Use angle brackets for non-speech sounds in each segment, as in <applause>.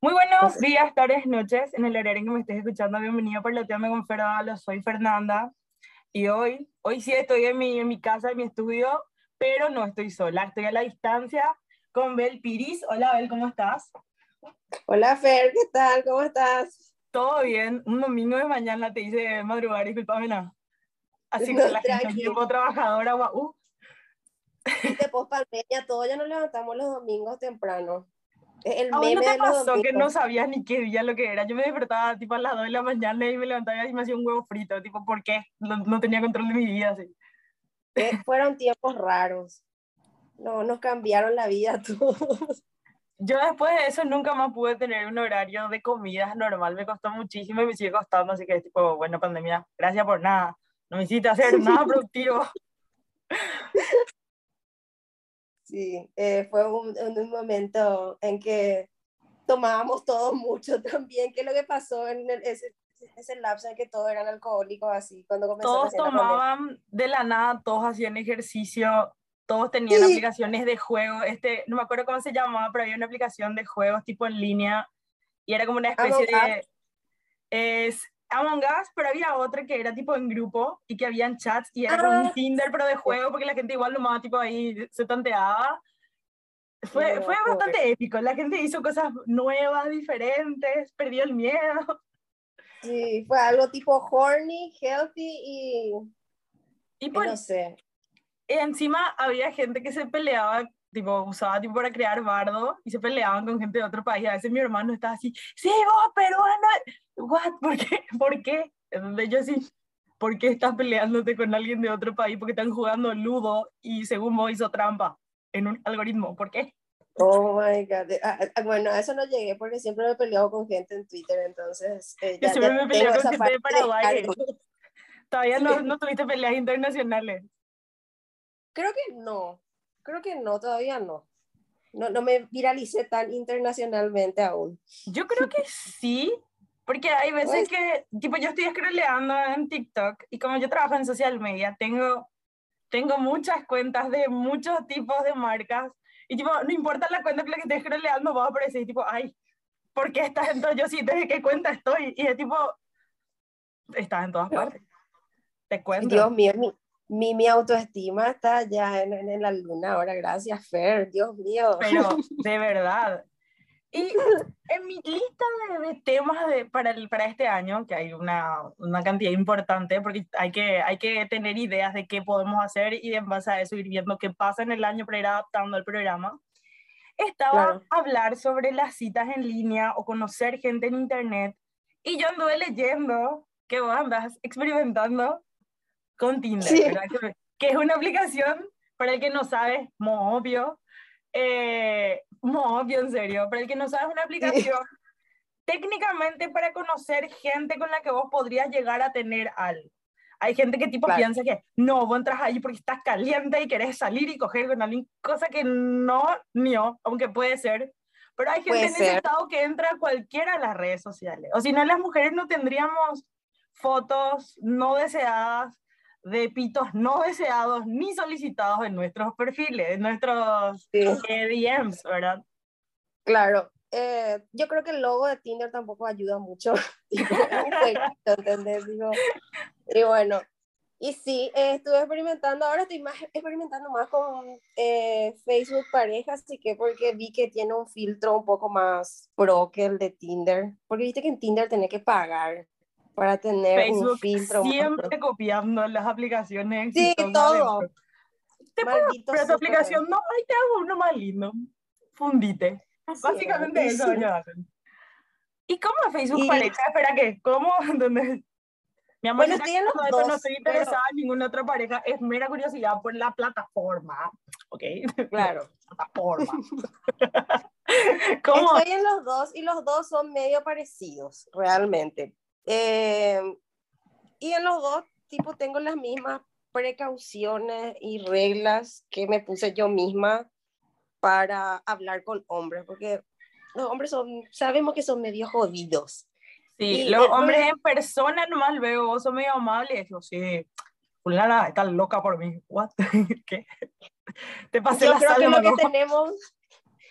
Muy buenos días, tardes, noches, en el horario en que me estés escuchando. Bienvenido por Loteame con Ferdalo, soy Fernanda. Y hoy, hoy sí estoy en mi, en mi casa, en mi estudio, pero no estoy sola, estoy a la distancia con Bel Piris. Hola Bel, ¿cómo estás? Hola Fer, ¿qué tal? ¿Cómo estás? Todo bien, un domingo de mañana te hice madrugar, disculpame nada. Así que la gente tiempo trabajadora, uh. De post pandemia, todos ya nos levantamos los domingos temprano. El ¿A meme no te de pasó que no sabías ni qué día lo que era? Yo me despertaba tipo a las 2 de la mañana y me levantaba y me hacía un huevo frito, tipo, ¿por qué? No, no tenía control de mi vida, así. Eh, fueron tiempos raros. No, nos cambiaron la vida a todos. Yo después de eso nunca más pude tener un horario de comidas normal, me costó muchísimo y me sigue costando, así que es tipo, bueno, pandemia, gracias por nada, no me hiciste hacer <laughs> nada productivo. Sí, eh, fue un, un- momento en que tomábamos todo <laughs> mucho también. ¿Qué es lo que pasó en el- ese, ese lapso en que todos eran alcohólicos así? Cuando comenzó Todos la tomaban de la nada, todos hacían ejercicio, todos tenían Sí. aplicaciones de juego, este, no me acuerdo cómo se llamaba, pero había una aplicación de juegos tipo en línea y era como una especie de... Es Among Us, pero había otra que era tipo en grupo y que habían chats y era como un Ah, Tinder pero de juego porque la gente igual nomás tipo ahí se tanteaba. Fue, No, fue pobre. bastante épico, la gente hizo cosas nuevas, diferentes, perdió el miedo. Sí, fue algo tipo horny, healthy y, Y y por, no sé. encima había gente que se peleaba, tipo, usaba tipo para crear bardo y se peleaban con gente de otro país. A veces mi hermano estaba así, sí, vos, peruana, what, ¿por qué? <laughs> ¿Por qué? Entonces yo sí, ¿por qué estás peleándote con alguien de otro país? Porque están jugando ludo y según vos hizo trampa en un algoritmo. ¿Por qué? Oh my God. Ah, ah, bueno, a eso no llegué porque siempre me he peleado con gente en Twitter, entonces eh, Yo ya, siempre ya me peleo con gente de Paraguay. <laughs> Todavía no, no tuviste peleas internacionales. Creo que no, creo que no, todavía no. No, no me viralicé tan internacionalmente aún. Yo creo que sí, porque hay veces Pues- que, tipo, yo estoy scrolleando en TikTok y como yo trabajo en social media, tengo, tengo muchas cuentas de muchos tipos de marcas y, tipo, no importa la cuenta que la que estés scrolleando, va a aparecer, tipo, ay, ¿por qué estás en todo? Yo sí, ¿desde qué cuenta estoy? Y es tipo, estás en todas partes. Te cuento. Dios mío, mi, mi, mi autoestima está ya en, en, la luna ahora, gracias Fer, Dios mío. pero <laughs> de verdad. Y en mi lista de, de temas de, para, el- para este año, que hay una, una cantidad importante, porque hay que, hay que tener ideas de qué podemos hacer y en base a eso ir viendo qué pasa en el año para ir adaptando el programa, estaba Claro. hablar sobre las citas en línea o conocer gente en internet. Y yo anduve leyendo que vos andas experimentando con Tinder. Que, que es una aplicación, para el que no sabe, mo obvio, eh, mo obvio en serio, para el que no sabe es una aplicación técnicamente para conocer gente con la que vos podrías llegar a tener algo. Hay gente que tipo Claro. piensa que no, vos entras ahí porque estás caliente y querés salir y coger con alguien, cosa que no, no, aunque puede ser. Pero hay gente en ese estado que entra a cualquiera de las redes sociales. O si no, las mujeres no tendríamos fotos no deseadas de pitos no deseados ni solicitados en nuestros perfiles, en nuestros Sí, DMs, ¿verdad? claro. Eh, yo creo que el logo de Tinder tampoco ayuda mucho. <laughs> <laughs> ¿entendés? Digo, y bueno, y sí, eh, estuve experimentando, ahora estoy más experimentando más con eh, Facebook parejas, así que porque vi que tiene un filtro un poco más pro que el de Tinder, porque viste que en Tinder tenés que pagar para tener un Facebook filtro más pro. siempre copiando las aplicaciones Sí, todo. Te puedo Maldito comprar tu súper. aplicación, no, ahí te hago uno más lindo. Fundite. Así Básicamente es, y eso <laughs> ellos hacen. ¿Y cómo es Facebook Y- pareja? Espera, ¿qué? ¿Cómo? <laughs> ¿Entendés? Mi amor, Bueno, estoy los no, esto no dos, estoy pero- interesada en ninguna otra pareja, es mera curiosidad por la plataforma, ¿ok? <laughs> Claro. plataforma. ¿Cómo? Estoy en los dos y los dos son medio parecidos, realmente. Eh, y en los dos, tipo, tengo las mismas precauciones y reglas que me puse yo misma para hablar con hombres, porque los hombres son, sabemos que son medio jodidos. Sí, Y los hombres en persona nomás veo, vos sos medio amable, y yo sí, fulana está loca por mí, what, <laughs> ¿qué? Te pasé Yo la creo sal, que lo que tenemos,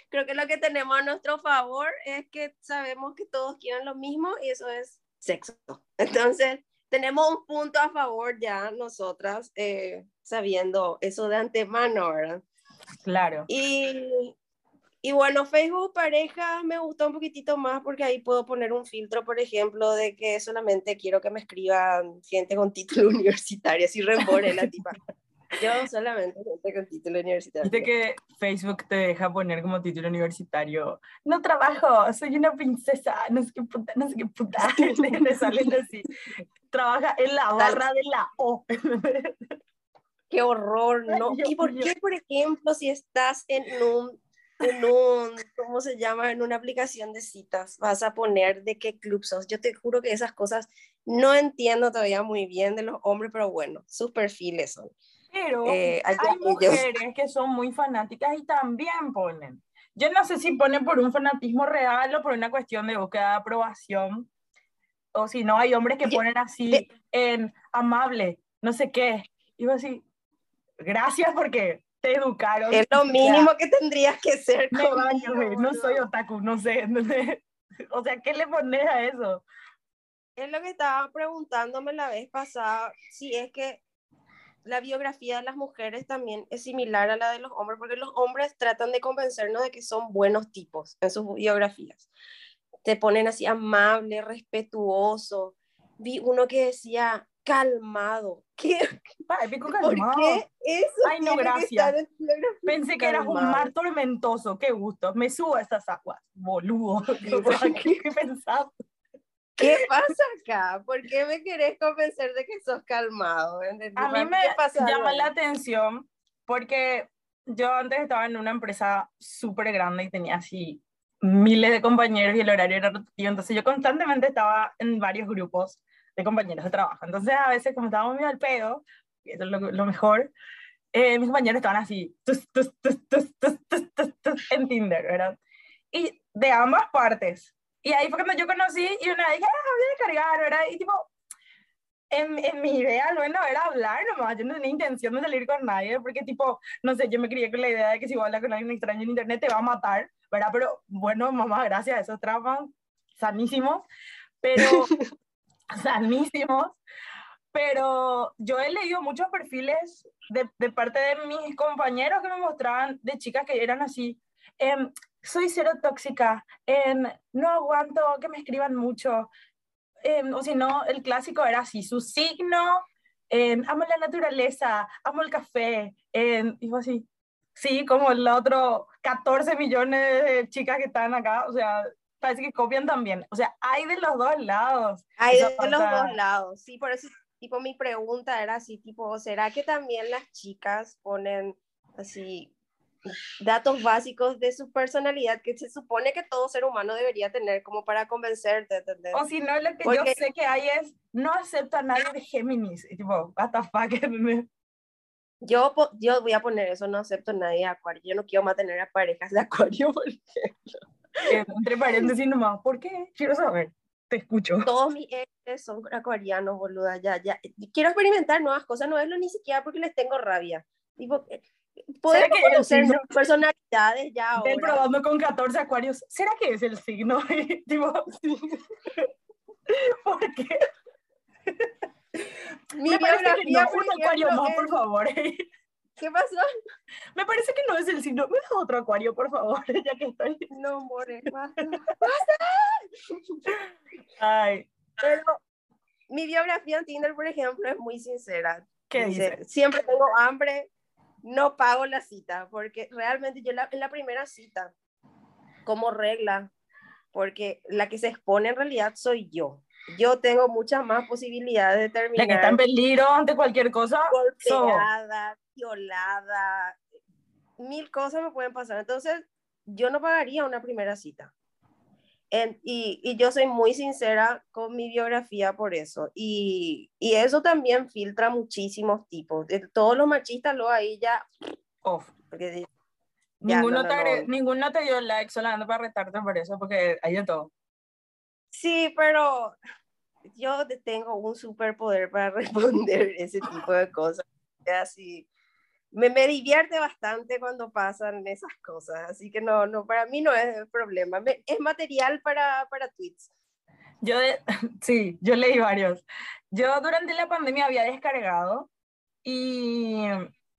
creo que lo que tenemos a nuestro favor es que sabemos que todos quieren lo mismo y eso es sexo. <laughs> Entonces, tenemos un punto a favor ya nosotras, eh, sabiendo eso de antemano, ¿verdad? Claro. Y, y bueno, Facebook pareja me gustó un poquitito más porque ahí puedo poner un filtro, por ejemplo, de que solamente quiero que me escriban gente con título <laughs> universitario, así rembore la tipa. Yo solamente gente con título universitario. Viste que Facebook te deja poner como título universitario, no trabajo, soy una princesa, no sé qué puta, no sé qué puta, <laughs> <laughs> le salen así. Trabaja en la barra de la O. <laughs> Qué horror, ¿no? ¿Y por qué, por ejemplo, si estás en un, en un, ¿cómo se llama? En una aplicación de citas, vas a poner de qué club sos? Yo te juro que esas cosas no entiendo todavía muy bien de los hombres, pero bueno, sus perfiles son. Pero eh, hay <laughs> mujeres que son muy fanáticas y también ponen. Yo no sé si ponen por un fanatismo real o por una cuestión de búsqueda de aprobación. O si no, hay hombres que ponen así en amable, no sé qué. Y vos así, gracias porque te educaron. Es lo mínimo que tendrías que ser. no soy otaku, <laughs> no sé. o sea, ¿qué le pones a eso? Es lo que estaba preguntándome la vez pasada, si es que la biografía de las mujeres también es similar a la de los hombres, porque los hombres tratan de convencernos de que son buenos tipos en sus biografías. Te ponen así amable, respetuoso. Vi uno que decía calmado. <laughs> ¿Qué? calmado. ¿Por qué eso Ay, no, gracias. Pensé que eras un mar tormentoso. Qué gusto. Me subo a estas aguas, boludo. <laughs> <laughs> ¿Qué pensabas? ¿Qué pasa acá? ¿Por qué me querés convencer de que sos calmado? A mí me llama la atención porque yo antes estaba en una empresa súper grande y tenía así miles de compañeros y el horario era rotativo, entonces yo constantemente estaba en varios grupos de compañeros de trabajo. Entonces a veces como estábamos muy al pedo, eso es lo, mejor, eh, mis compañeros estaban así, en Tinder, ¿verdad? Y de ambas partes, y ahí fue cuando yo conocí y una dije, ah, voy a cargar, ¿verdad? Y tipo, en, en, mi idea, bueno, era hablar nomás, yo no tenía intención de salir con nadie, porque tipo, no sé, yo me crié con la idea de que si voy a hablar con alguien extraño en internet te va a matar, ¿verdad? Pero bueno, mamá, gracias a esos traumas sanísimos, pero <laughs> sanísimos, pero yo he leído muchos perfiles de, de, parte de mis compañeros que me mostraban de chicas que eran así, eh, soy cero tóxica, no aguanto que me escriban mucho, o si no, el clásico era así, su signo, amo la naturaleza, amo el café, y fue así, sí, como el otro 14 millones de chicas que están acá, o sea, parece que copian también, o sea, hay de los dos lados. Hay de los dos lados, sí, por eso, tipo, mi pregunta era así, tipo, ¿será que también las chicas ponen así datos básicos de su personalidad que se supone que todo ser humano debería tener como para convencerte, O si no, lo que yo sé que hay es, no acepto a nadie de Géminis, y tipo, what the fuck. <laughs> Yo, yo voy a poner eso, no acepto a nadie de Acuario, yo no quiero mantener a parejas de Acuario, <laughs> por ejemplo. Eh, entre paréntesis nomás, ¿por qué? Quiero saber, te escucho. Todos mis exes son acuarianos, boluda, ya, ya. Quiero experimentar nuevas cosas, no es lo ni siquiera porque les tengo rabia. Tipo, eh, Podemos conocer personalidades ya ahora. probando con 14 acuarios. ¿Será que es el signo? <laughs> tipo, <laughs> ¿Por qué? Mi Me biografía, no, un acuario más, por favor. <laughs> ¿Qué pasó? Me parece que no es el signo. ¿Me da otro acuario, por favor? Ya que estoy. No, more, basta. Ay. Pero mi biografía en Tinder, por ejemplo, es muy sincera. ¿Qué dice? Siempre tengo hambre, no pago la cita, porque realmente yo en la primera cita, como regla, porque la que se expone en realidad soy yo. Yo tengo muchas más posibilidades de terminar. La que está en peligro ante cualquier cosa. Golpeada, violada, mil cosas me pueden pasar. Entonces, yo no pagaría una primera cita y, y, yo soy muy sincera con mi biografía por eso. Y, y eso también filtra muchísimos tipos. De todos los machistas, lo ahí ya... Off. Porque, ninguno, te, ninguno te dio like solamente para retarte por eso, porque hay de todo. Sí, pero yo tengo un superpoder para <laughs> responder ese tipo de cosas. Así, me, me, divierte bastante cuando pasan esas cosas, así que no, no para mí no es problema, es material para, para tweets. Yo, <laughs> sí, yo leí varios. Yo durante la pandemia había descargado y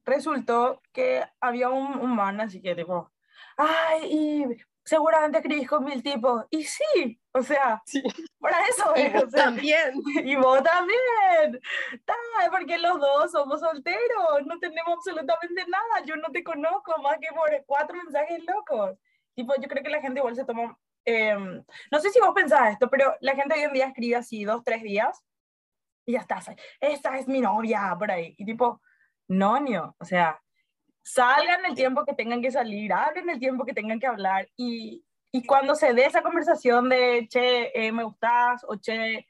resultó que había un, un man así que tipo, ay, y seguramente escribís con mil tipos. Y sí, o sea, sí. para eso y vos también. Y vos también. porque los dos somos solteros, no tenemos absolutamente nada. Yo no te conozco más que por cuatro mensajes locos. Tipo, yo creo que la gente igual se toma... Em, no sé si vos pensás esto, pero la gente hoy en día escribe así dos, tres días y ya está. Esa es mi novia, por ahí. Y tipo, no, no, o sea, salgan el tiempo que tengan que salir, hablen el tiempo que tengan que hablar y, y cuando se dé esa conversación de, che, eh, me gustas, o che,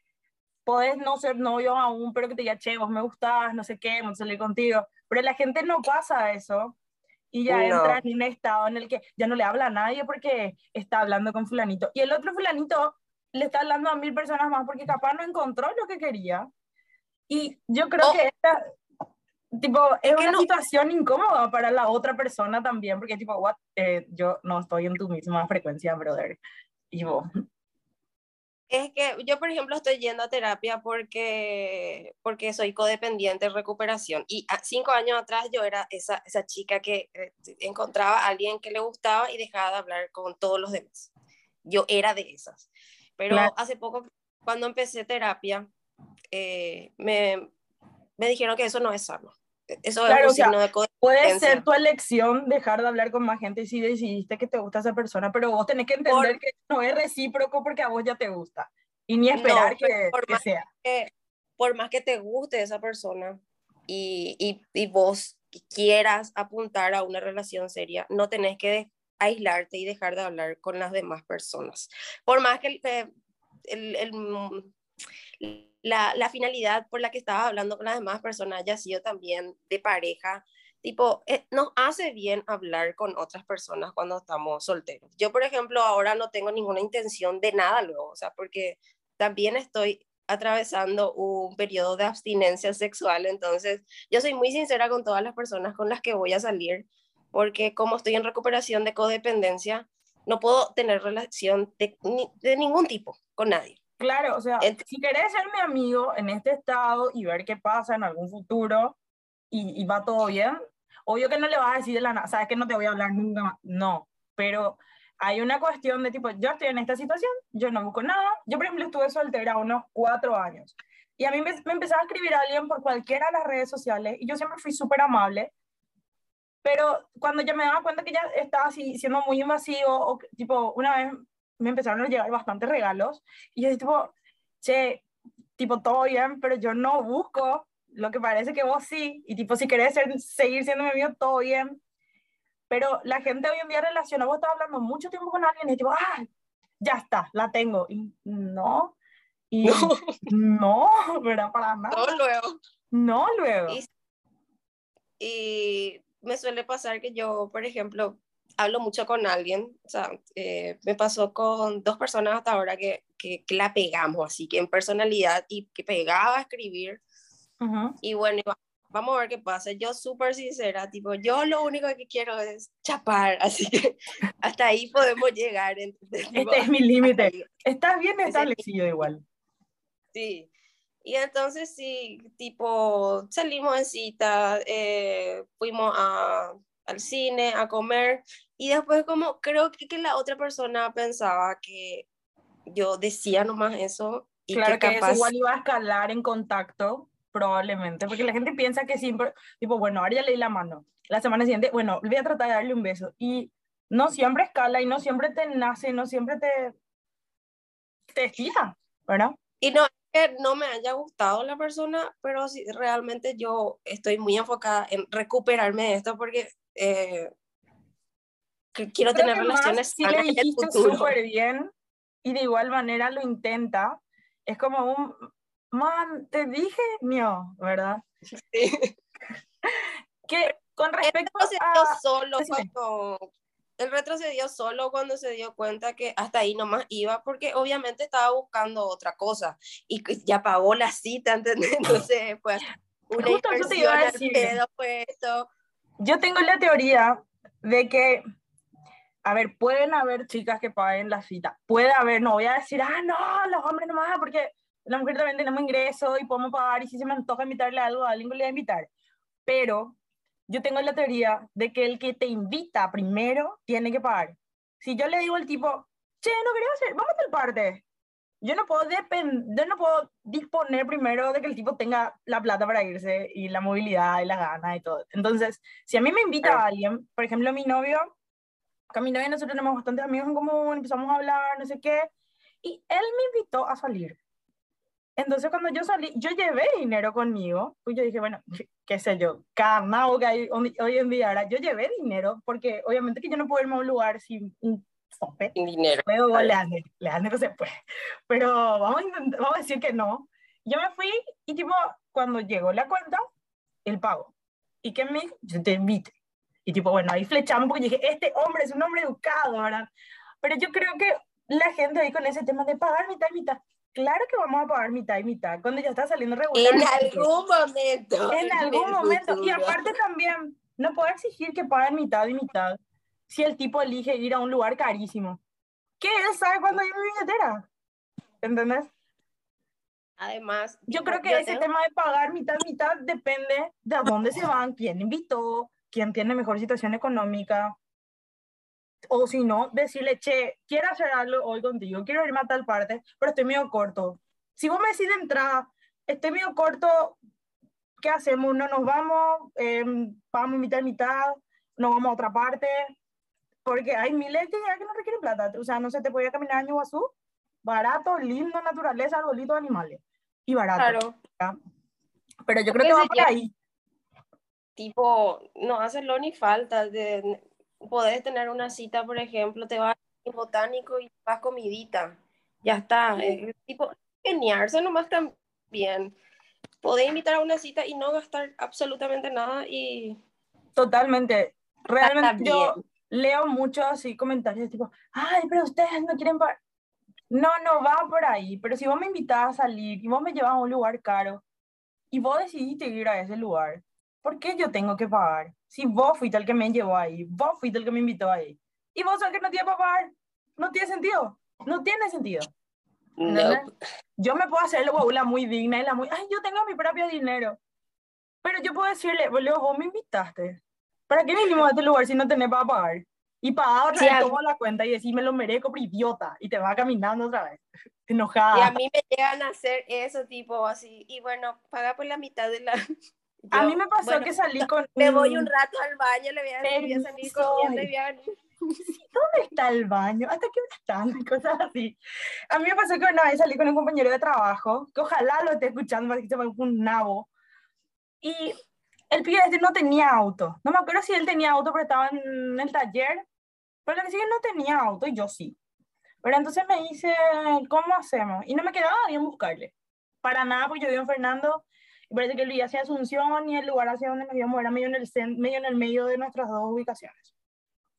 podés no ser novio aún, pero que te diga, che, vos me gustás, no sé qué, vamos a salir contigo. Pero la gente no pasa eso y ya entra en un estado en el que ya no le habla a nadie porque está hablando con fulanito. Y el otro fulanito le está hablando a mil personas más porque capaz no encontró lo que quería. Y yo creo que esta, tipo, es, una situación incómoda para la otra persona también, porque tipo, what, eh, yo no estoy en tu misma frecuencia, brother. Y vos. Es que yo, por ejemplo, estoy yendo a terapia porque, porque soy codependiente en recuperación. Y cinco años atrás yo era esa, esa chica que eh, encontraba a alguien que le gustaba y dejaba de hablar con todos los demás. Yo era de esas. Pero hace poco, cuando empecé terapia, eh, me, me dijeron que eso no es sano. Eso es un signo de Puede ser tu elección dejar de hablar con más gente si decidiste que te gusta esa persona, pero vos tenés que entender que no es recíproco porque a vos ya te gusta. Y ni esperar que, por que sea. por más que te guste esa persona y, y, y, vos quieras apuntar a una relación seria, no tenés que aislarte y dejar de hablar con las demás personas. Por más que el, el, el la, la, finalidad por la que estaba hablando con las demás personas haya sido también de pareja. Tipo, eh, nos hace bien hablar con otras personas cuando estamos solteros. Yo, por ejemplo, ahora no tengo ninguna intención de nada luego, o sea, porque también estoy atravesando un periodo de abstinencia sexual, entonces yo soy muy sincera con todas las personas con las que voy a salir, porque como estoy en recuperación de codependencia, no puedo tener relación de, de ningún tipo con nadie. Claro, o sea, si querés ser mi amigo en este estado y ver qué pasa en algún futuro y, y, va todo bien, obvio que no le vas a decir de la nada, sabes que no te voy a hablar nunca más, no, pero hay una cuestión de tipo, yo estoy en esta situación, yo no busco nada, yo por ejemplo estuve soltera unos cuatro años y a mí me, me empezaba a escribir a alguien por cualquiera de las redes sociales y yo siempre fui súper amable, pero cuando ya me daba cuenta que ya estaba así siendo muy invasivo o tipo una vez me empezaron a llegar bastantes regalos y yo tipo, che, tipo, todo bien, pero yo no busco lo que parece que vos sí, y tipo, si querés ser, seguir siendo mi amigo, todo bien. Pero la gente hoy en día relaciona, vos estás hablando mucho tiempo con alguien y tipo, ah, ya está, la tengo. Y no, y no, <laughs> no ¿verdad? Para nada. No luego. No luego. Y, y me suele pasar que yo, por ejemplo, hablo mucho con alguien, o sea, eh, me pasó con dos personas hasta ahora que, que, la pegamos, así que en personalidad y que pegaba a escribir. Y bueno, vamos a ver qué pasa. Yo súper sincera, tipo, yo lo único que quiero es chapar, <laughs> así que hasta ahí podemos llegar. este es mi límite. Estás bien establecido igual. Sí. Y entonces sí, tipo, salimos en cita, eh, fuimos a al cine, a comer, y después como creo que, que la otra persona pensaba que yo decía nomás eso. Y claro que, eso igual iba a escalar en contacto, probablemente, porque la gente piensa que siempre, tipo, bueno, ahora ya leí la mano, la semana siguiente, bueno, voy a tratar de darle un beso, y no siempre escala, y no siempre te nace, no siempre te, te fija, ¿verdad? Y no, que no me haya gustado la persona, pero sí, realmente yo estoy muy enfocada en recuperarme de esto porque eh, quiero tener relaciones si le dijiste súper bien y de igual manera lo intenta, es como un, man, te dije, no, ¿verdad? Sí. <laughs> que con respecto a... solo cuando, el retrocedió solo cuando se dio cuenta que hasta ahí nomás iba, porque obviamente estaba buscando otra cosa y ya pagó la cita, ¿entendés? <laughs> Entonces, pues, una Justo inversión al pedo, pues esto yo tengo la teoría de que, a ver, pueden haber chicas que paguen la cita. Puede haber, no voy a decir, ah, no, los hombres nomás, porque la mujer también tenemos ingreso y podemos pagar, y si se me antoja invitarle algo a alguien, le voy a invitar. Pero yo tengo la teoría de que el que te invita primero tiene que pagar. Si yo le digo al tipo, che, no quería hacer, vamos a tal parte. Yo no puedo depender, no puedo disponer primero de que el tipo tenga la plata para irse y la movilidad y la gana y todo. Entonces, si a mí me invita a alguien, por ejemplo, mi novio, con mi novio nosotros tenemos bastantes amigos en común, empezamos a hablar, no sé qué, y él me invitó a salir. Entonces, cuando yo salí, yo llevé dinero conmigo, pues yo dije, bueno, <laughs> qué sé yo, carnal que hay hoy en día, ahora yo llevé dinero, porque obviamente que yo no puedo irme a un lugar sin un tope. Sin dinero. Puedo, Leander no se puede, pero vamos a, intentar, vamos a decir que no. Yo me fui y tipo, cuando llegó la cuenta, el pago. ¿Y qué me dijo? Yo te invito. Y tipo, bueno, ahí flechamos porque dije, este hombre es un hombre educado, ¿verdad? Pero yo creo que la gente ahí con ese tema de pagar mitad y mitad, Claro que vamos a pagar mitad y mitad cuando ya está saliendo regular. En algún momento. En algún momento. Y aparte también, no puedo exigir que paguen mitad y mitad si el tipo elige ir a un lugar carísimo. ¿Qué él sabe cuándo hay mi billetera? ¿Entendés? Además, yo creo que ese tema de pagar mitad mitad depende de a dónde se van, quién invitó, quién tiene mejor situación económica o si no, decirle, che, quiero hacer algo hoy contigo, quiero irme a tal parte, pero estoy medio corto. Si vos me decís de entrada, estoy medio corto, ¿qué hacemos? ¿No nos vamos? Eh, ¿Vamos mitad y mitad? ¿No vamos a otra parte? Porque hay miles de que no requieren plata. O sea, no se te puede caminar en Iguazú. Barato, lindo, naturaleza, arbolitos, animales. Y barato. Claro. Pero yo creo que va por ahí. Tipo, no hacerlo ni falta. De, podés tener una cita, por ejemplo, te vas en botánico y vas comidita. Ya está. Es tipo, geniarse nomás también. Podés invitar a una cita y no gastar absolutamente nada y... Totalmente. Realmente yo leo muchos así comentarios tipo, ay, pero ustedes no quieren. No, no va por ahí. Pero si vos me invitás a salir y vos me llevas a un lugar caro y vos decidiste ir a ese lugar, ¿por qué yo tengo que pagar? Si vos fuiste el que me llevó ahí, vos fuiste el que me invitó ahí. Y vos sabes que no tiene para pagar. No tiene sentido. No tiene sentido. Yo me puedo hacer la muy digna y la muy, ay, yo tengo mi propio dinero. Pero yo puedo decirle, boludo, vos me invitaste. ¿Para qué vinimos a este lugar si no tenés para pagar? Y pagar otra vez tomo la cuenta y decir, me lo merezco, idiota. Y te va caminando otra vez. Enojada. Y a mí me llegan a hacer eso, tipo así. Y bueno, paga por la mitad de la, a mí me pasó que salí con... Me voy un rato al baño, le voy a, decir, voy a salir corriendo y voy a ¿Dónde está el baño? ¿Hasta qué hora están? Cosas así. A mí me pasó que una vez salí con un compañero de trabajo, que ojalá lo esté escuchando, para que se un nabo. Y el pibe este no tenía auto. No me acuerdo si él tenía auto, pero estaba en el taller. Pero lo que sí que no tenía auto y yo sí. Pero entonces me dice, ¿cómo hacemos? Y no me quedaba bien buscarle. Para nada, porque yo vivo en Fernando y parece que él vivía hacia Asunción y el lugar hacia donde nos íbamos era medio en el, medio en el medio de nuestras dos ubicaciones.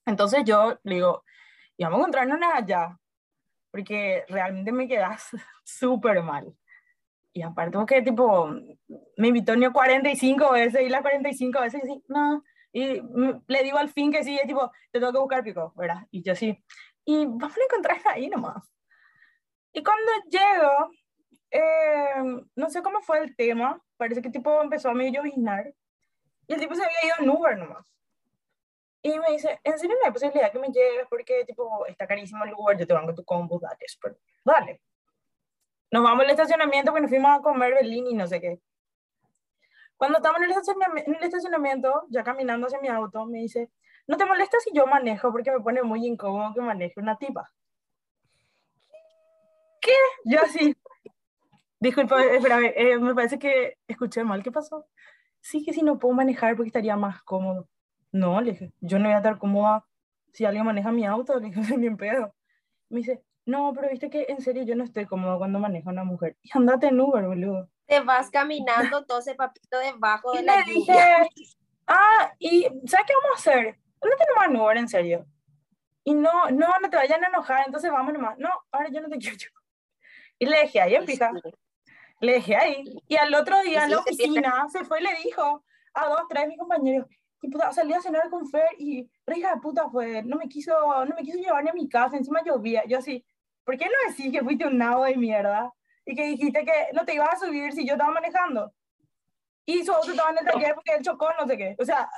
Entonces yo le digo, y vamos a encontrarnos allá, porque realmente me quedas <laughs> súper mal. Y aparte, que tipo, me invitó ni 45 veces y las 45 veces, y sí, no. Y le digo al fin que sí, es tipo, te tengo que buscar pico, ¿verdad? Y yo sí. Y vamos a encontrarnos ahí nomás. Y cuando llego, eh, no sé cómo fue el tema, parece que tipo empezó a medio lloviznar y el tipo se había ido en Uber nomás. Y me dice, ¿en serio no hay posibilidad que me lleves? Porque tipo, está carísimo el Uber, yo te banco tu combo, dale, super, dale. Nos vamos al estacionamiento porque nos fuimos a comer Berlín y no sé qué. Cuando estamos en el, estacionamiento, en el estacionamiento, ya caminando hacia mi auto, me dice, ¿no te molesta si yo manejo? Porque me pone muy incómodo que maneje una tipa. ¿Qué? Yo así, Disculpa, espérame, eh, me parece que escuché mal. ¿Qué pasó? Sí, que si no puedo manejar porque estaría más cómodo. No, le dije, yo no voy a estar cómoda si alguien maneja mi auto, <laughs> le dije, bien pedo. Me dice, no, pero viste que en serio yo no estoy cómodo cuando manejo a una mujer. Y andate en Uber, boludo. Te vas caminando todo ese papito debajo de y la le dije, ah, y ¿sabes qué vamos a hacer? Andate nomás en Uber, en serio. Y no, no, no te vayan a enojar, entonces vamos nomás. No, ahora yo no te <laughs> quiero. Y le dije, ahí en pija. Le dejé ahí. Y al otro día en la oficina se fue y le dijo a dos, tres de mis compañeros, puta, salí a cenar con Fer y hija de puta fue, no me quiso, no me quiso llevar ni a mi casa, encima llovía, yo así, ¿por qué no decís que fuiste un nabo de mierda? Y que dijiste que no te ibas a subir si yo estaba manejando. Y su auto estaba en el taller porque él chocó, no sé qué. O sea,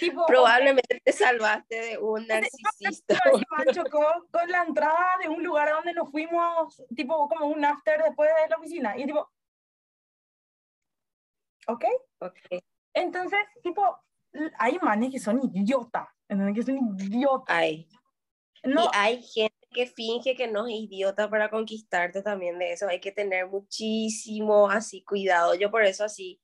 tipo, probablemente te salvaste de un narcisista. <laughs> chocó con la entrada de un lugar a donde nos fuimos, tipo como un after después de la oficina. Y tipo, ¿ok? Ok. Entonces, tipo, hay manes que son idiotas, ¿entendés? Que son idiotas. Hay. No. Y hay gente que finge que no es idiota para conquistarte también de eso. Hay que tener muchísimo así cuidado. Yo por eso así,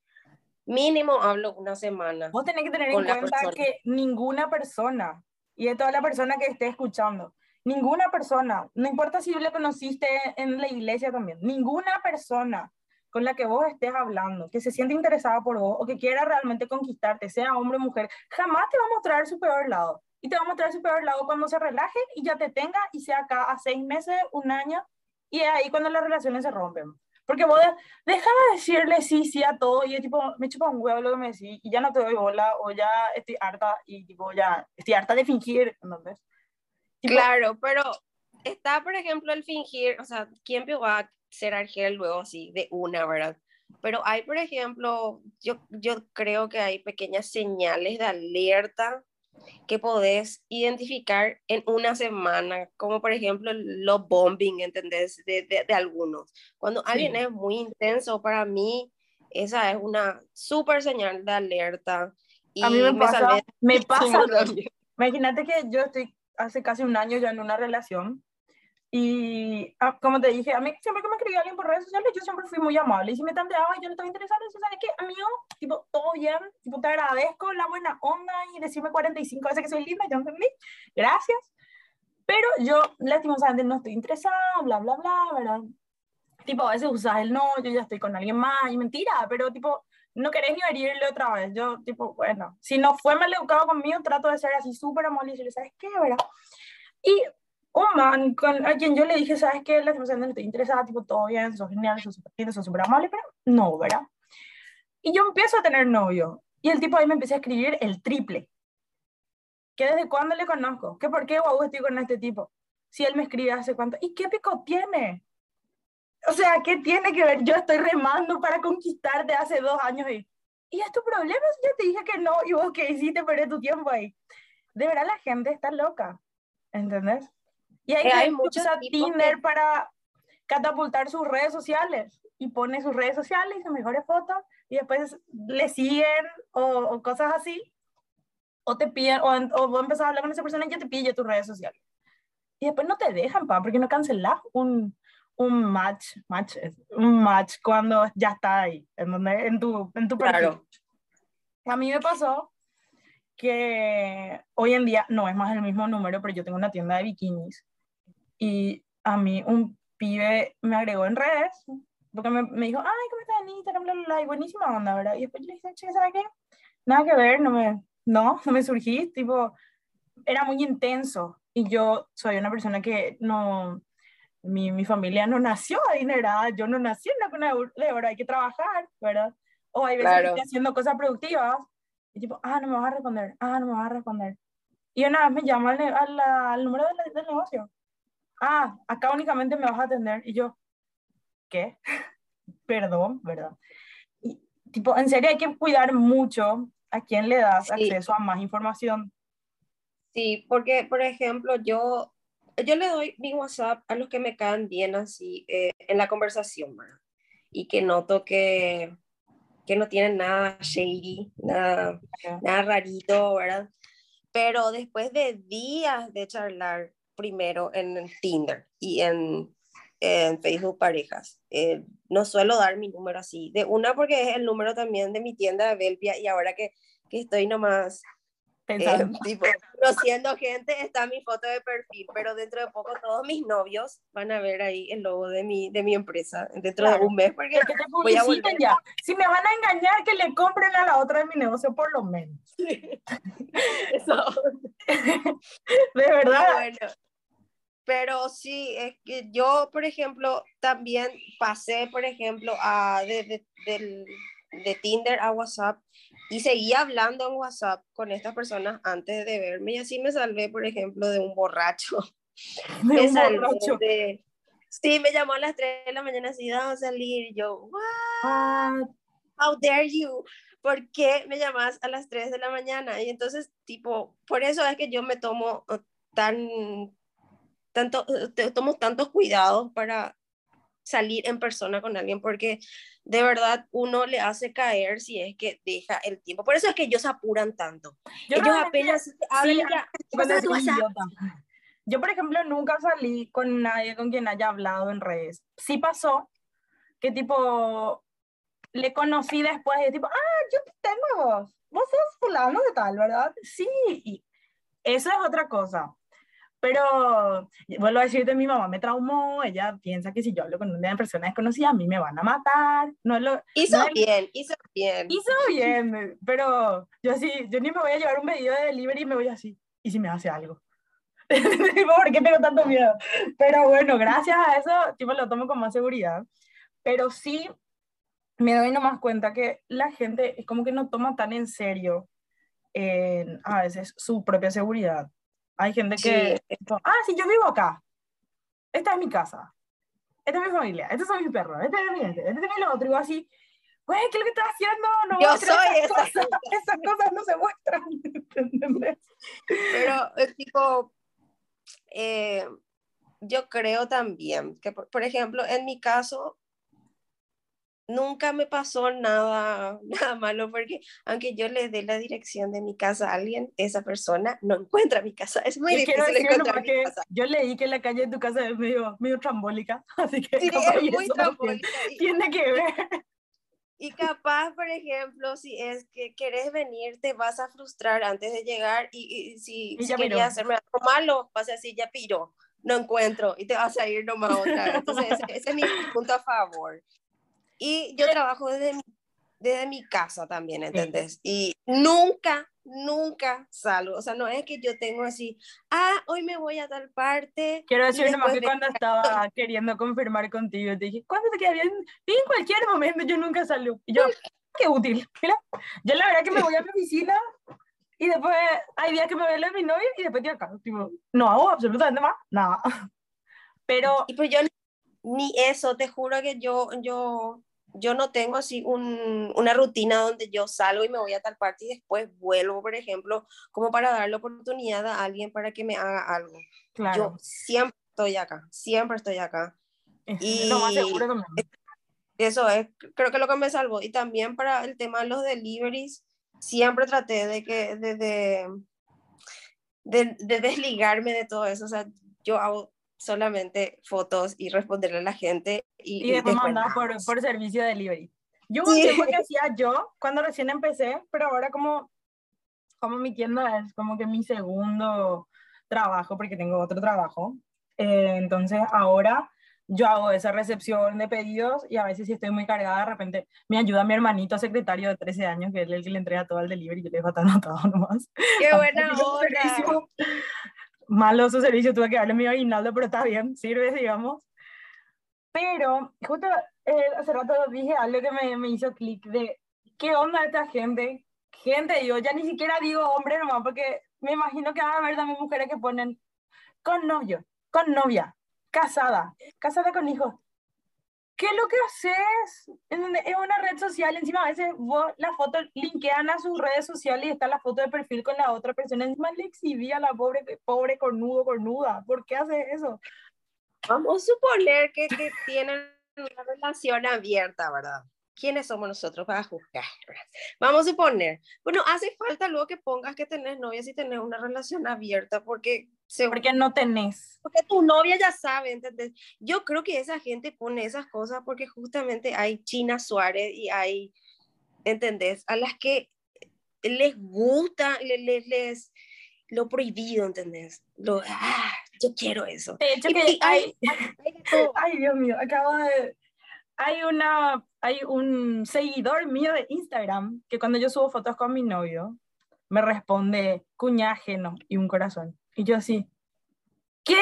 mínimo hablo una semana. Vos tenés que tener en cuenta que ninguna persona, y de toda la persona que esté escuchando, ninguna persona, no importa si le conociste en la iglesia también, ninguna persona con la que vos estés hablando, que se siente interesada por vos o que quiera realmente conquistarte, sea hombre o mujer, jamás te va a mostrar su peor lado. Y te va a mostrar su peor lado cuando se relaje y ya te tenga y sea acá a seis meses, un año, y es ahí cuando las relaciones se rompen. Porque vos deja de decirle sí, sí a todo y es tipo, me chupa un huevo lo que me decís y ya no te doy bola o ya estoy harta y tipo, ya estoy harta de fingir, ¿entendés? claro, pero está, por ejemplo, el fingir, o sea, ¿quién va a ser Argel luego así de una, ¿verdad? Pero hay, por ejemplo, yo, yo creo que hay pequeñas señales de alerta que podés identificar en una semana, como por ejemplo los bombing, ¿entendés? De, de, algunos. Cuando alguien es muy intenso, para mí, esa es una súper señal de alerta. Y a mí me, <laughs> pasa, me pasa. Imagínate que yo estoy hace casi un año ya en una relación y ah, como te dije, a mí siempre que me escribía alguien por redes sociales, yo siempre fui muy amable. Y si me tanteaba y yo no estaba interesada, eso ¿sabes qué? Amigo, tipo, todo bien, tipo, te agradezco la buena onda y decirme 45 veces que soy linda, yo entendí, gracias. Pero yo, lastimosamente, no estoy interesada, bla, bla, bla, ¿verdad? Tipo, a veces usas el no, yo ya estoy con alguien más, y mentira, pero tipo, no querés ni herirle otra vez. Yo, tipo, bueno, si no fue mal educado conmigo, trato de ser así súper amable y decirle, ¿sabes qué, verdad? Y un man con, a quien yo le dije, ¿sabes qué? La situación no estoy interesada, tipo, todo bien, sos genial, sos súper lindo, sos súper amable, pero no, ¿verdad? Y yo empiezo a tener novio. Y el tipo ahí me empieza a escribir el triple. ¿Que desde cuándo le conozco? ¿Que por qué guau estoy con este tipo? Si él me escribe hace cuánto. ¿Y qué pico tiene? O sea, ¿qué tiene que ver? Yo estoy remando para conquistarte hace dos años y... ¿Y es tu problema? Yo te dije que no, y vos qué hiciste, perder tu tiempo ahí. De verdad la gente está loca, ¿entendés? Y hay, hay muchos Tinder para catapultar sus redes sociales y pone sus redes sociales y sus mejores fotos y después le siguen o, cosas así. O te piden o, o vos empezás a hablar con esa persona y ya te pide tus redes sociales. Y después no te dejan pa porque no cancelas un, un match match un match cuando ya está ahí en donde en tu en tu perfil. A mí me pasó que hoy en día no es más el mismo número pero yo tengo una tienda de bikinis y a mí un pibe me agregó en redes, porque me, me dijo, ay, ¿cómo estás en Instagram? Bla, bla, bla, y buenísima onda, ¿verdad? Y después le dije, che, ¿sabes qué? Nada que ver, no me, no, no me surgí, tipo, era muy intenso. Y yo soy una persona que no, mi, mi familia no nació adinerada, yo no nací en la cuna de oro, hay que trabajar, ¿verdad? O hay veces que estoy haciendo cosas productivas y tipo, ah, no me vas a responder, ah, no me vas a responder. Y una vez me llama al, al, al número del, del negocio ah, acá únicamente me vas a atender. Y yo, ¿qué? <laughs> Perdón, ¿verdad? Y, tipo, en serio hay que cuidar mucho a quién le das acceso a más información. Sí, porque, por ejemplo, yo, yo le doy mi WhatsApp a los que me caen bien así eh, en la conversación, ¿verdad? Y que noto que, que no tienen nada shady, nada, nada rarito, ¿verdad? Pero después de días de charlar, primero en Tinder y en, en Facebook Parejas. Eh, no suelo dar mi número así. De una porque es el número también de mi tienda de Belvia y ahora que, que estoy nomás eh, tipo, conociendo gente, está mi foto de perfil, pero dentro de poco todos mis novios van a ver ahí el logo de mi, de mi empresa dentro de un mes. Porque, te voy a ya. Si me van a engañar, que le compren a la otra de mi negocio por lo menos. <laughs> Eso. <laughs> de verdad. Bueno, pero sí, es que yo, por ejemplo, también pasé, por ejemplo, a, de, del de Tinder a WhatsApp y seguía hablando en WhatsApp con estas personas antes de verme y así me salvé, por ejemplo, de un borracho. <laughs> De me un borracho. de- Sí, me llamó a las 3 de la mañana así, vamos a salir. Y yo, "What? Ah, how dare you? ¿Por qué me llamas a las 3 de la mañana? Y entonces, tipo, por eso es que yo me tomo tan, tanto, eh, tomo tantos cuidados para salir en persona con alguien, porque de verdad uno le hace caer si es que deja el tiempo. Por eso es que ellos apuran tanto. yo ellos apenas idiota. Yo, por ejemplo, nunca salí con nadie con quien haya hablado en redes. Sí pasó que tipo le conocí después y tipo, ah, yo te tengo vos. Vos sos fulano de tal, ¿verdad? Sí, y eso es otra cosa. Pero vuelvo a decirte, mi mamá me traumó, ella piensa que si yo hablo con una persona desconocida, a mí me van a matar. No lo, Hizo no es- bien, hizo bien. Hizo bien, pero yo sí, yo ni me voy a llevar un pedido de delivery y me voy así. ¿Y si me hace algo? <laughs> ¿Por qué tengo tanto miedo? Pero bueno, gracias a eso, tipo, lo tomo con más seguridad. Pero sí me doy nomás cuenta que la gente es como que no toma tan en serio eh, a veces su propia seguridad. Hay gente que, Sí. tipo, ah, sí, yo vivo acá. Esta es mi casa. Esta es mi familia. Estos son mis perros. Este es mi este. Este es mi lo otro. Y así, güey, ¿qué es lo que estás haciendo? No Yo soy esas esa cosas. <laughs> Esas cosas no se muestran. <laughs> ¿entendés? Pero, eh, tipo, eh, yo creo también que, por, por ejemplo, en mi caso, nunca me pasó nada, <laughs> nada malo, porque aunque yo le dé la dirección de mi casa a alguien, esa persona no encuentra mi casa. Es muy Yo difícil encontrar mi casa. yo leí que la calle de tu casa es medio, medio trambólica, <laughs> así que Sí, es muy trambólica. Y, tiene que ver. y capaz, por ejemplo, si es que querés venir, te vas a frustrar antes de llegar y, y si, si querías hacerme algo malo, vas a decir, ya piro, no encuentro y te vas a ir nomás otra vez. Entonces, ese, ese es mi punto a favor. Y yo trabajo desde mi, desde mi casa también, ¿entendés? Y nunca, nunca salgo. O sea, no es que yo tengo así, ah, hoy me voy a tal parte. Quiero decir nomás que cuando estaba queriendo confirmar contigo, te dije, ¿cuándo te queda bien? Y en cualquier momento yo nunca salgo. Y yo, qué útil. Mira, yo la verdad que me voy a mi oficina y después hay días que me veo a mi novia y después estoy acá. Tipo, no hago absolutamente más nada. <laughs> Pero Y pues yo ni eso, te juro que yo, yo, yo no tengo así un- una rutina donde yo salgo y me voy a tal parte y después vuelvo, por ejemplo, como para dar la oportunidad a alguien para que me haga algo. claro, Yo siempre estoy acá, siempre estoy acá. es lo más y- seguro también. Eso es, creo que lo que me salvó. Y también para el tema de los deliveries, siempre traté de que, de, de, de- de desligarme de todo eso. O sea, yo hago solamente fotos y responderle a la gente. Y, Y después nada por, por servicio de delivery. Yo un Sí. tiempo que hacía yo cuando recién empecé, pero ahora como, como mi tienda es como que mi segundo trabajo, porque tengo otro trabajo. eh, entonces ahora yo hago esa recepción de pedidos y a veces si estoy muy cargada, de repente me ayuda mi hermanito secretario de 13 años, que es el que le entrega todo el delivery, yo le dejo tan anotado nomás. ¡Qué <laughs> buena Así Malo su servicio, tuve que darle mi aguinaldo, pero está bien, sirve, digamos. Pero justo eh, hace rato dije algo que me, me hizo clic de qué onda esta gente. Gente, yo ya ni siquiera digo hombre nomás, porque me imagino que van a haber también mujeres que ponen con novio, con novia, casada, casada con hijos. ¿Qué es lo que haces? En una red social, encima a veces vos la foto linkean a sus redes sociales y está la foto de perfil con la otra persona, encima le exhibí a la pobre, pobre cornudo, cornuda. ¿Por qué haces eso? Vamos a suponer que, que tienen una relación abierta, ¿verdad? ¿Quiénes somos nosotros para juzgar? Vamos a suponer. Bueno, hace falta luego que pongas que tenés novia si tenés una relación abierta, porque, se, Porque no tenés. porque tu novia ya sabe, ¿entendés? Yo creo que esa gente pone esas cosas porque justamente hay China Suárez y hay, ¿entendés? A las que les gusta, le- le- les, lo prohibido, ¿entendés? Lo, ah, yo quiero eso. De hecho Y- que y hay- hay, Hay. <laughs> Ay, Dios mío, acabo de... Hay, una, hay un seguidor mío de Instagram que cuando yo subo fotos con mi novio, me responde cuñágeno y un corazón. Y yo así, ¿qué?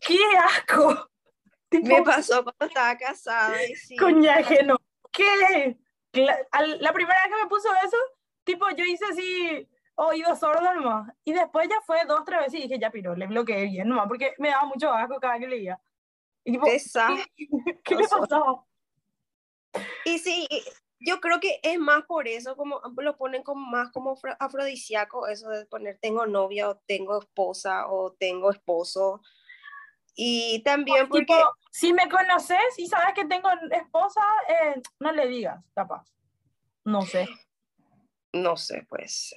¡Qué asco! <laughs> Tipo, Me pasó cuando estaba casada. Y sí, cuñágeno, ¿qué? la primera vez que me puso eso, tipo, yo hice así, oído sordo nomás. Y después ya fue dos, tres veces y dije, ya piro, le bloqueé bien nomás, porque me daba mucho asco cada que leía. Y tipo, ¿qué, <laughs> ¿qué le pasó? Y sí, yo creo que es más por eso, como lo ponen como más como afrodisíaco, eso de poner tengo novia o tengo esposa o tengo esposo. Y también porque... si me conoces y sabes que tengo esposa, eh, no le digas, capaz. No sé. No sé, pues.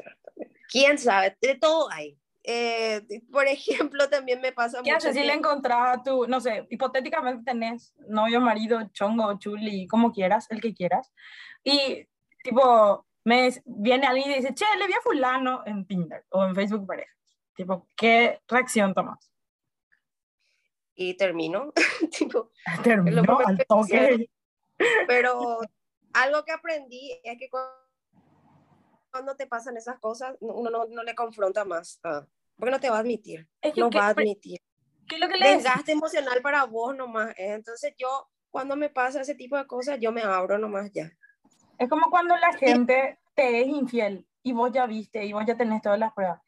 ¿Quién sabe? De todo hay. Eh, por <laughs> ejemplo, también me pasa ¿Qué haces si le encontraba tú, no sé, hipotéticamente tenés novio, marido, chongo, chuli, como quieras, el que quieras, y tipo, me viene alguien y dice, che, le vi a fulano en Tinder o en Facebook parejas. Tipo, ¿qué reacción tomas? Y termino. <laughs> tipo, termino al toque. Pero algo que aprendí es que cuando te pasan esas cosas, uno no, no le confronta más. Ah, porque no te va a admitir. no va a admitir. ¿Qué es lo que le Desgaste emocional para vos nomás. ¿eh? Entonces yo, cuando me pasa ese tipo de cosas, yo me abro nomás ya. Es como cuando la gente te es infiel y vos ya viste y vos ya tenés todas las pruebas.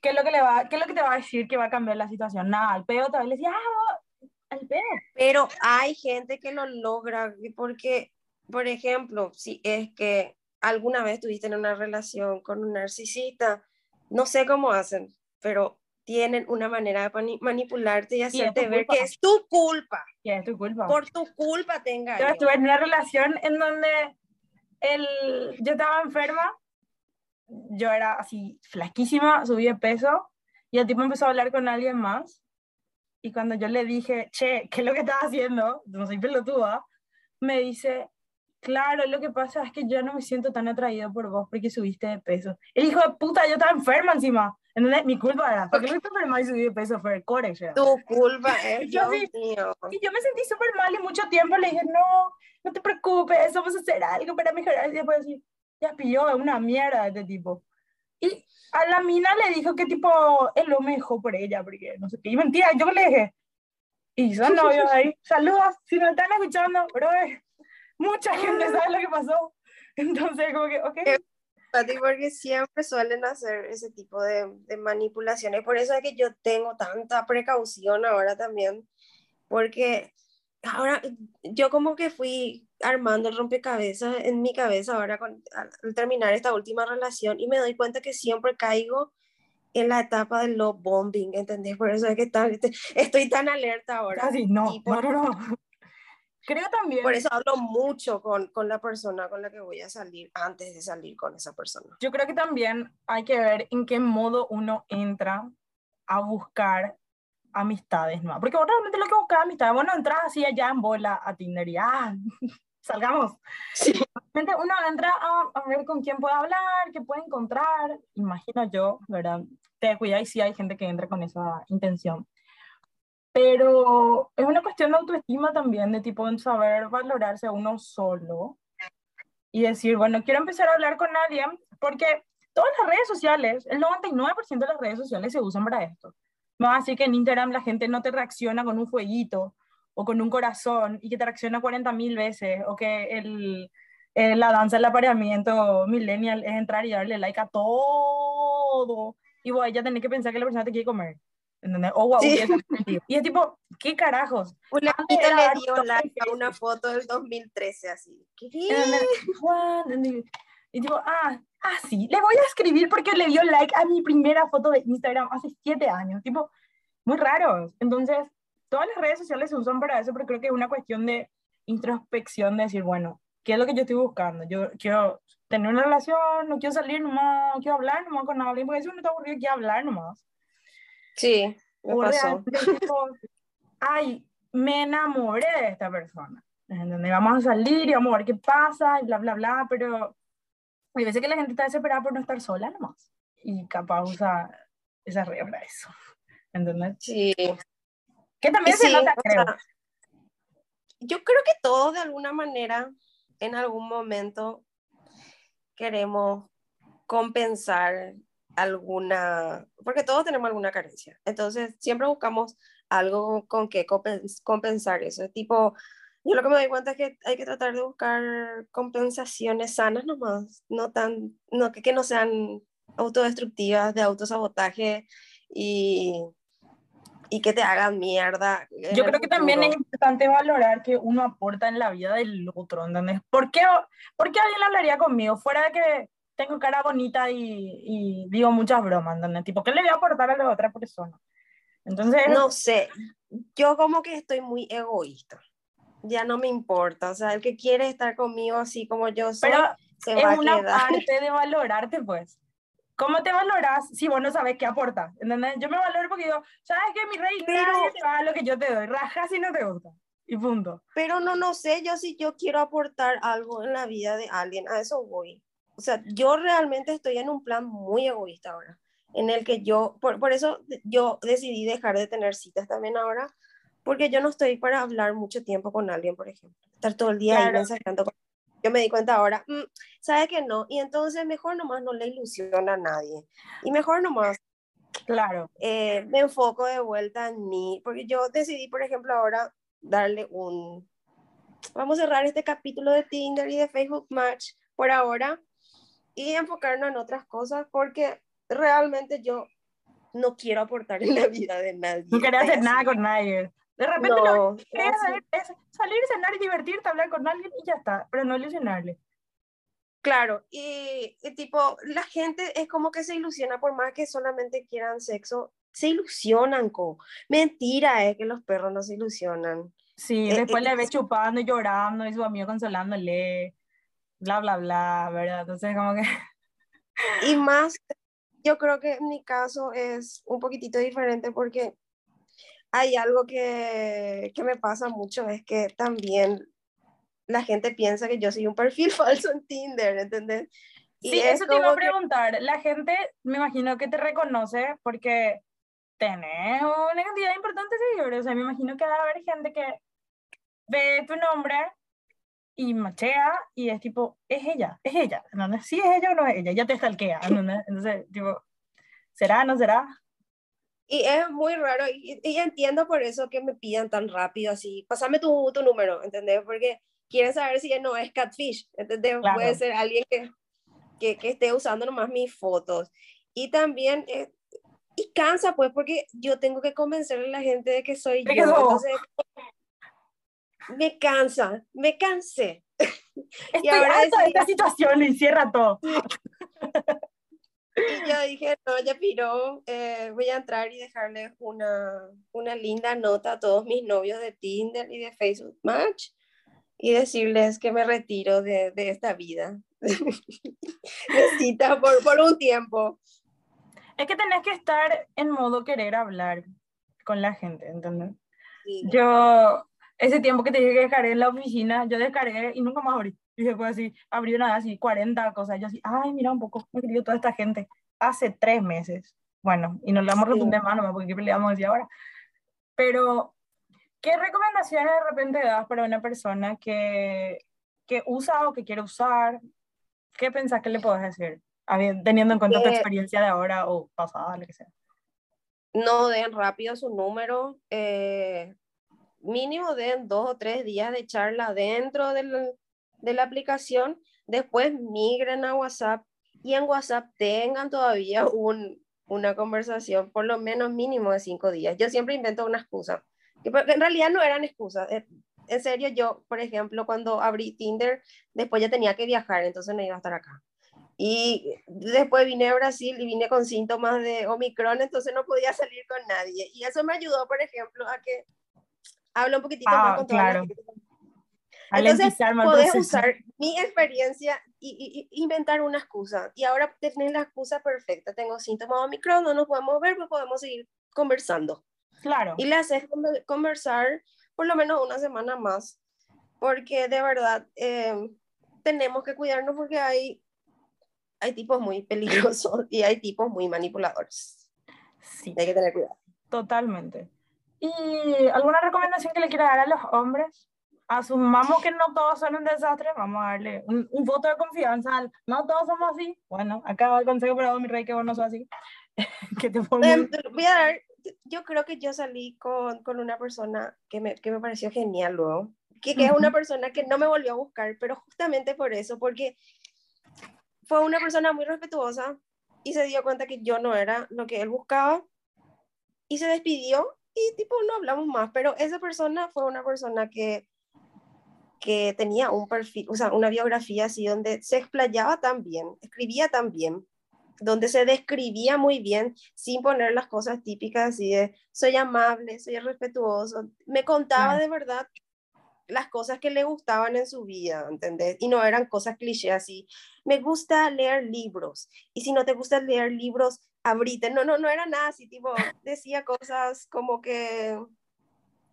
¿Qué es lo que, le va, qué es lo que te va a decir que va a cambiar la situación? Nada, al pedo te a decir, ah, al pedo. Pero hay gente que lo logra porque, por ejemplo, si es que alguna vez tuviste en una relación con un narcisista, no sé cómo hacen, pero tienen una manera de manipularte y hacerte ver que es tu culpa. Y es tu culpa. Por tu culpa tenga. Yo estuve en una relación en donde el, yo estaba enferma, yo era así flaquísima, subí de peso y el tipo empezó a hablar con alguien más. Y cuando yo le dije, che, ¿qué es lo que estás haciendo? No soy pelotuda. Me dice, claro, lo que pasa es que yo no me siento tan atraído por vos porque subiste de peso. El hijo de puta, yo estaba enferma encima. Entonces, mi culpa era, ¿por qué no estaba enferma y subí de peso? Fue el core. Tu culpa es, <laughs> yo, Y yo me sentí súper mal y mucho tiempo le dije, no, no te preocupes, vamos a hacer algo para mejorar. Y después así, ya pilló, es una mierda este tipo. Y a la mina le dijo que tipo, él lo me dejó por ella, porque no sé qué. Y mentira, yo le dije. Y son novios ahí. Saludos, si me están escuchando, bro. Mucha gente sabe lo que pasó. Entonces, como que, ok. Porque siempre suelen hacer ese tipo de, de manipulaciones. Por eso es que yo tengo tanta precaución ahora también. Porque ahora yo como que fui armando el rompecabezas en mi cabeza ahora con, al, terminar esta última relación y me doy cuenta que siempre caigo en la etapa del love bombing, ¿entendés? Por eso es que <laughs> estoy tan alerta ahora. Casi, no, no, no, no. Creo también. Por eso hablo mucho con, con la persona con la que voy a salir antes de salir con esa persona. Yo creo que también hay que ver en qué modo uno entra a buscar amistades ¿no? Porque realmente lo que buscaba amistades, bueno, entras así allá en bola a Tinder y ah, <laughs> salgamos. Sí. Uno entra a, a, ver con quién puede hablar, qué puede encontrar, imagino yo, ¿verdad? Te cuida y sí hay gente que entra con esa intención. Pero es una cuestión de autoestima también, de tipo en saber valorarse a uno solo y decir, bueno, quiero empezar a hablar con alguien, porque todas las redes sociales, el 99% de las redes sociales se usan para esto. No así que en Instagram la gente no te reacciona con un fueguito o con un corazón y que te reacciona 40 mil veces o que el, la danza del apareamiento millennial es entrar y darle like a todo y vos ya tenés que pensar que la persona te quiere comer. ¿Entendés? Oh, wow, y es tipo, ¿qué carajos? Una amiga le dio like a una foto del 2013 así. ¿Qué? Y tipo, ah, ah, sí, le voy a escribir porque le dio like a mi primera foto de Instagram hace siete años. Tipo, muy raro. Entonces, todas las redes sociales se usan para eso, pero creo que es una cuestión de introspección, de decir, bueno, ¿qué es lo que yo estoy buscando? Yo quiero tener una relación, no quiero salir nomás, no quiero hablar nomás con nadie, porque eso no está aburrido, quiero hablar nomás. Sí, me pasó. ay, me enamoré de esta persona. donde Vamos a salir y vamos a ver qué pasa y bla, bla, bla, pero hay veces que la gente está desesperada por no estar sola nomás. Y capaz usa esa red para eso. ¿Entendés? Sí. Que también se nota, creo. yo creo que todos de alguna manera, en algún momento, queremos compensar alguna, porque todos tenemos alguna carencia. Entonces, siempre buscamos algo con que compensar eso. Tipo, yo lo que me doy cuenta es que hay que tratar de buscar compensaciones sanas nomás, no tan, no, que, que no sean autodestructivas, de autosabotaje y, y que te hagan mierda. Yo creo que también es importante valorar que uno aporta en la vida del otro, ¿entendés? ¿Por qué, ¿por qué alguien hablaría conmigo? Fuera de que tengo cara bonita y, y digo muchas bromas, ¿entendés? Tipo, ¿qué le voy a aportar a la otra persona? Entonces... No sé, yo como que estoy muy egoísta. Ya no me importa, o sea, el que quiere estar conmigo así como yo soy, Pero se es una parte de <laughs> valorarte, pues. ¿Cómo te valoras si vos no sabes qué aporta? ¿Entendés? Yo me valoro porque digo, ¿sabes qué, mi rey? Pero, nadie te va a lo que yo te doy. Raja si no te gusta. Y punto. Pero no, no sé yo si yo quiero aportar algo en la vida de alguien. A eso voy. O sea, yo realmente estoy en un plan muy egoísta ahora. En el que yo, por, por eso yo decidí dejar de tener citas también ahora. Porque yo no estoy para hablar mucho tiempo con alguien, por ejemplo. Estar todo el día claro. ahí mensajando con yo me di cuenta ahora, mm, ¿sabe que no? Y entonces mejor nomás no le ilusiona a nadie. Y mejor nomás. Claro. Eh, me enfoco de vuelta en mí, porque yo decidí, por ejemplo, ahora darle un... Vamos a cerrar este capítulo de Tinder y de Facebook Match por ahora y enfocarnos en otras cosas porque realmente yo no quiero aportar <laughs> en la vida de nadie. No quería hacer nada con nadie. De repente no, lo que quieres es salir, cenar y divertirte, hablar con alguien y ya está, pero no ilusionarle. Claro, y, tipo, la gente es como que se ilusiona por más que solamente quieran sexo, se ilusionan, co. Mentira es que los perros no se ilusionan. Sí, eh, después le ves chupando y llorando y su amigo consolándole, bla, bla, bla, ¿verdad? Entonces, como que... Y <laughs> más, yo creo que en mi caso es un poquitito diferente porque hay algo que, que me pasa mucho, es que también la gente piensa que yo soy un perfil <laughs> falso en Tinder, ¿entendés? Y sí, eso te iba a preguntar. La gente, me imagino que te reconoce porque tenés una cantidad importante de seguidores. O sea, me imagino que va a haber gente que ve tu nombre y machea y es tipo, es ella, es ella. ¿Entendés? Sí es ella o no es ella, ya te stalkea. <laughs> ¿entendés? Entonces, tipo, ¿será, no será? Y es muy raro, y, y, entiendo por eso que me pidan tan rápido así, pásame tu, tu número, ¿entendés? Porque quieren saber si no es catfish, ¿entendés? Claro. Puede ser alguien que, que, que, esté usando nomás mis fotos. Y también, eh, y cansa pues, porque yo tengo que convencerle a la gente de que soy yo. Entonces, me cansa, me cansé. <laughs> Estoy y ahora de esta situación y cierra todo. Y yo dije, no, ya piró, eh, voy a entrar y dejarles una, una linda nota a todos mis novios de Tinder y de Facebook Match y decirles que me retiro de, de esta vida <laughs> de cita por, por un tiempo. Es que tenés que estar en modo querer hablar con la gente, ¿entendés? Sí. Yo, ese tiempo que te dije que descargué en la oficina, yo descargué y nunca más abrí. Y después así, abrí nada así, 40 cosas. Yo así, ay, mira un poco, me querido toda esta gente. Hace tres meses. Bueno, y nos le damos sí. de mano, porque qué peleamos así ahora. Pero, ¿qué recomendaciones de repente das para una persona que, que usa o que quiere usar? ¿Qué pensás que le puedes decir? Teniendo en cuenta eh, tu experiencia de ahora o pasada, lo que sea. No den rápido su número. Eh, mínimo den dos o tres días de charla dentro del, de la aplicación, después migren a WhatsApp y en WhatsApp tengan todavía un, una conversación por lo menos mínimo de cinco días. Yo siempre invento una excusa, que en realidad no eran excusas. Eh, en serio, yo, por ejemplo, cuando abrí Tinder, después ya tenía que viajar, entonces no iba a estar acá. Y después vine a Brasil y vine con síntomas de Omicron, entonces no podía salir con nadie. Y eso me ayudó, por ejemplo, a que hablo un poquitito ah, más con toda claro. entonces, podés usar mi experiencia y, y, inventar una excusa. Y ahora tenés la excusa perfecta. Tengo síntomas de Omicron, no nos podemos ver, pues podemos seguir conversando. Claro. Y le haces conversar por lo menos una semana más. Porque de verdad eh, tenemos que cuidarnos porque hay, hay tipos muy peligrosos <laughs> y hay tipos muy manipuladores. Sí. Hay que tener cuidado. Totalmente. ¿Y alguna recomendación que le quiera dar a los hombres? asumamos que no todos son un desastre, vamos a darle un, un voto de confianza al, no todos somos así, bueno, acá va el consejo para mi rey que vos no sos así. <laughs> que te pongo... Voy a dar, yo creo que yo salí con, con una persona que me, que me pareció genial luego, que, que es una persona que no me volvió a buscar, pero justamente por eso, porque fue una persona muy respetuosa y se dio cuenta que yo no era lo que él buscaba y se despidió y tipo no hablamos más, pero esa persona fue una persona que que tenía un perfil, o sea, una biografía así donde se explayaba tan bien, escribía tan bien, donde se describía muy bien sin poner las cosas típicas así de soy amable, soy respetuoso, me contaba de verdad las cosas que le gustaban en su vida, ¿entendés? Y no eran cosas clichés así. Me gusta leer libros. Y si no te gusta leer libros, abrite. No, no, no era nada así, tipo, decía cosas como que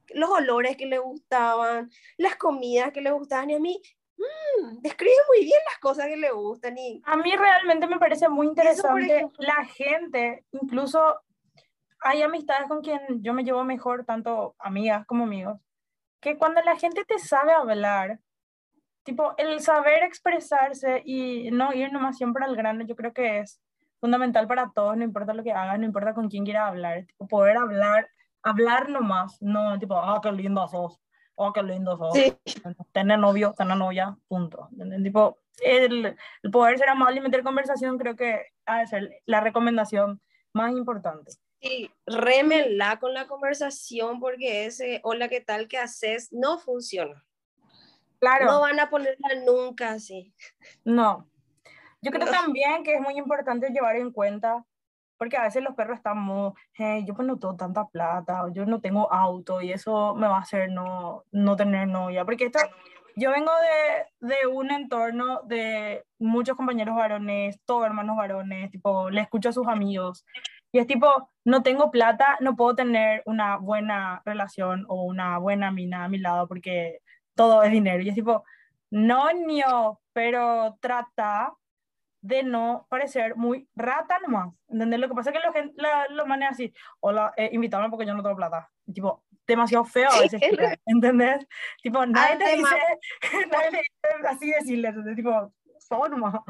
los olores que le gustaban, las comidas que le gustaban, y a mí mmm, describe muy bien las cosas que le gustan. Y... A mí realmente me parece muy interesante la gente, incluso hay amistades con quien yo me llevo mejor, tanto amigas como amigos, que cuando la gente te sabe hablar, tipo, el saber expresarse y no ir nomás siempre al grano, yo creo que es fundamental para todos, no importa lo que hagas, no importa con quién quieras hablar, tipo, poder hablar hablar nomás, no tipo, ah, qué lindo sos, oh, qué lindo sos. Sí. Tener novio, tener novia, punto. Tipo, el, el, poder ser amable y meter conversación creo que ha de ser la recomendación más importante. Sí, remela con la conversación porque ese hola, ¿qué tal? ¿Qué haces? No funciona. Claro. No van a ponerla nunca así. No. Yo creo también que es muy importante llevar en cuenta porque a veces los perros están muy, hey, yo pues no tengo tanta plata, yo no tengo auto y eso me va a hacer no, no tener novia. Porque esto, yo vengo de, de un entorno de muchos compañeros varones, todos hermanos varones, tipo, le escucho a sus amigos. Y es tipo, no tengo plata, no puedo tener una buena relación o una buena mina a mi lado porque todo es dinero. Y es tipo, no, no, pero trata de no parecer muy rata nomás. ¿Entendés? Lo que pasa es que lo, la, lo maneja así, hola, eh, invítame porque yo no tengo plata. Y, tipo, demasiado feo a veces, <laughs> ¿entendés? Tipo, nadie te dice, <laughs> nadie te dice así decirle, ¿entendés? Tipo, nomás.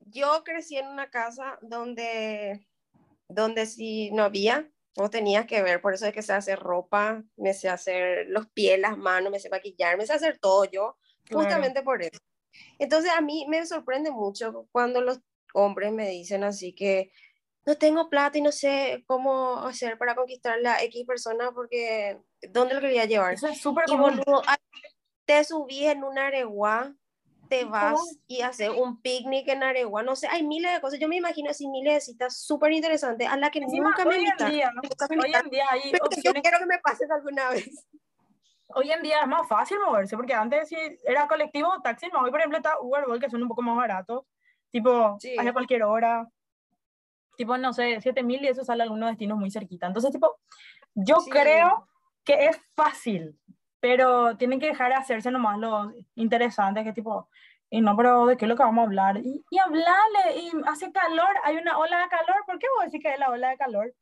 Yo crecí en una casa donde, donde si no había, vos tenías que ver, por eso es que sé hacer ropa, me sé hacer los pies, las manos, me sé maquillar, me sé hacer todo yo, justamente por eso. Entonces a mí me sorprende mucho cuando los hombres me dicen así que no tengo plata y no sé cómo hacer para conquistar la X persona porque ¿dónde lo quería llevar? Eso es súper común. te subí en un aregua, te vas y haces un picnic en aregua, no sé, hay miles de cosas. Yo me imagino así miles de citas súper interesantes a las que nunca me invitan. Hoy en día hay Yo quiero que me pases alguna vez hoy en día es más fácil moverse, porque antes si era colectivo taxi, no, hoy por ejemplo está Uber, que son un poco más baratos, tipo, sí. a cualquier hora, tipo, no sé, 7000 y eso sale a algunos destinos muy cerquita. Entonces, tipo, yo creo que es fácil, pero tienen que dejar de hacerse nomás lo interesante, que tipo, y no, pero ¿de qué es lo que vamos a hablar? Y, y hablarle, y hace calor, hay una ola de calor, ¿por qué vos decís que es la ola de calor?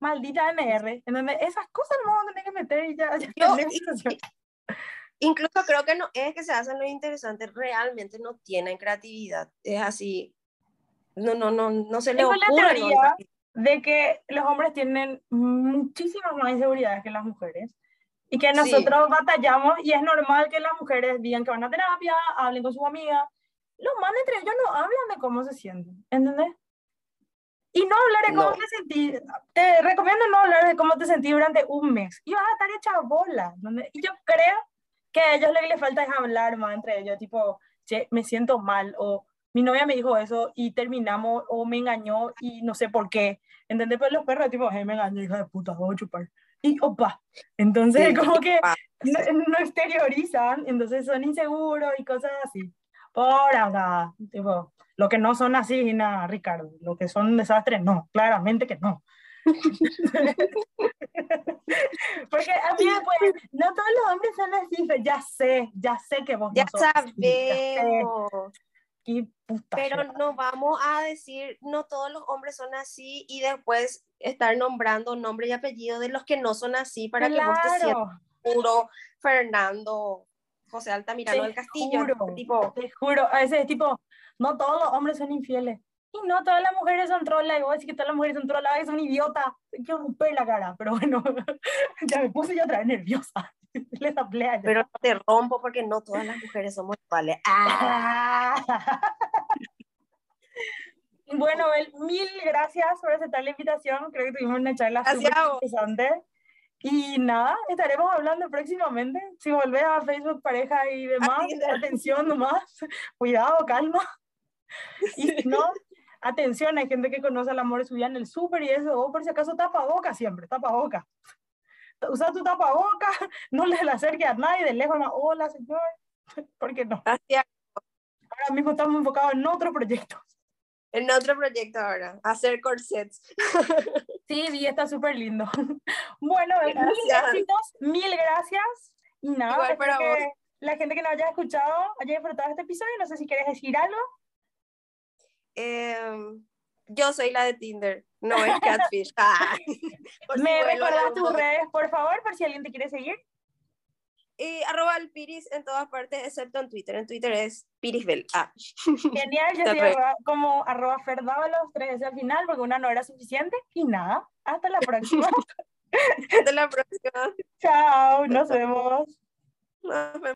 Maldita MR, en donde esas cosas no vamos a tener que meter y ya, <laughs> Incluso creo que no es que se hacen lo interesante, realmente no tienen creatividad. Es así, no, no, no, no se le ocurre. la teoría de que los hombres tienen muchísimas más inseguridades que las mujeres y que nosotros batallamos y es normal que las mujeres digan que van a terapia, hablen con sus amigas. Los manes entre ellos no hablan de cómo se sienten, ¿entendés? Y no hablar de cómo te sentí. Te recomiendo no hablar de cómo te sentí durante un mes. Y vas a estar hecha bola. Y yo creo que a ellos lo que les falta es hablar más entre ellos. Tipo, che, me siento mal. O mi novia me dijo eso y terminamos. O me engañó y no sé por qué. ¿Entendés? Pero los perros, tipo, hey, me engañó, hija de puta, voy a chupar. Y opa. Entonces, como que no, no, exteriorizan. Entonces son inseguros y cosas así. Por acá. Tipo, lo que no son así, nada, Ricardo. Lo que son desastres, no. Claramente que no. <laughs> Porque a mí pues, no todos los hombres son así, ya sé, ya sé que vos ya no sabemos. Pero no vamos a decir, no todos los hombres son así y después estar nombrando nombre y apellido de los que no son así para que vos te sientas puro Fernando, José Altamirano del Castillo. tipo, te juro, a veces es tipo, no todos los hombres son infieles. Y no todas las mujeres son trolas. Y vos decís que todas las mujeres son trolas, y son idiotas. Quiero romper la cara, pero bueno, <laughs> ya me puse yo otra vez nerviosa. <laughs> Les aplea. Pero te rompo porque no todas las mujeres somos iguales. <laughs> ¡Ah! Bueno, Bel, mil gracias por aceptar la invitación. Creo que tuvimos una charla súper interesante. Y nada, estaremos hablando próximamente. Si volvés a Facebook Pareja y demás, atención nomás, <laughs> cuidado, calma. <laughs> Y si no, atención, hay gente que conoce el amor de su vida en el súper y eso, o por si acaso tapa boca siempre, tapa boca. Usa tu tapa boca, <laughs> no le acerque a nadie de lejos, hola señor, ¿por qué no? Ahora mismo estamos enfocados en otro proyecto. En otro proyecto ahora, hacer corsets. <laughs> Sí, vi, está súper lindo. <laughs> Bueno, mil éxitos, mil gracias. Y nada, Igual para vos. la gente que no haya escuchado haya disfrutado este episodio, no sé si quieres decir algo. Em, yo soy la de Tinder, no es <laughs> Catfish. Ah, ¿Me recuerdas tus redes, por favor, por si alguien te quiere seguir? Y arroba el Piris en todas partes, excepto en Twitter. En Twitter es Pirisbel. Ah. Genial, yo estoy como arroba Ferdávalos, tres al final, porque una no era suficiente. Y nada, hasta la próxima. <laughs> hasta la próxima. Chao, nos vemos. Nos vemos.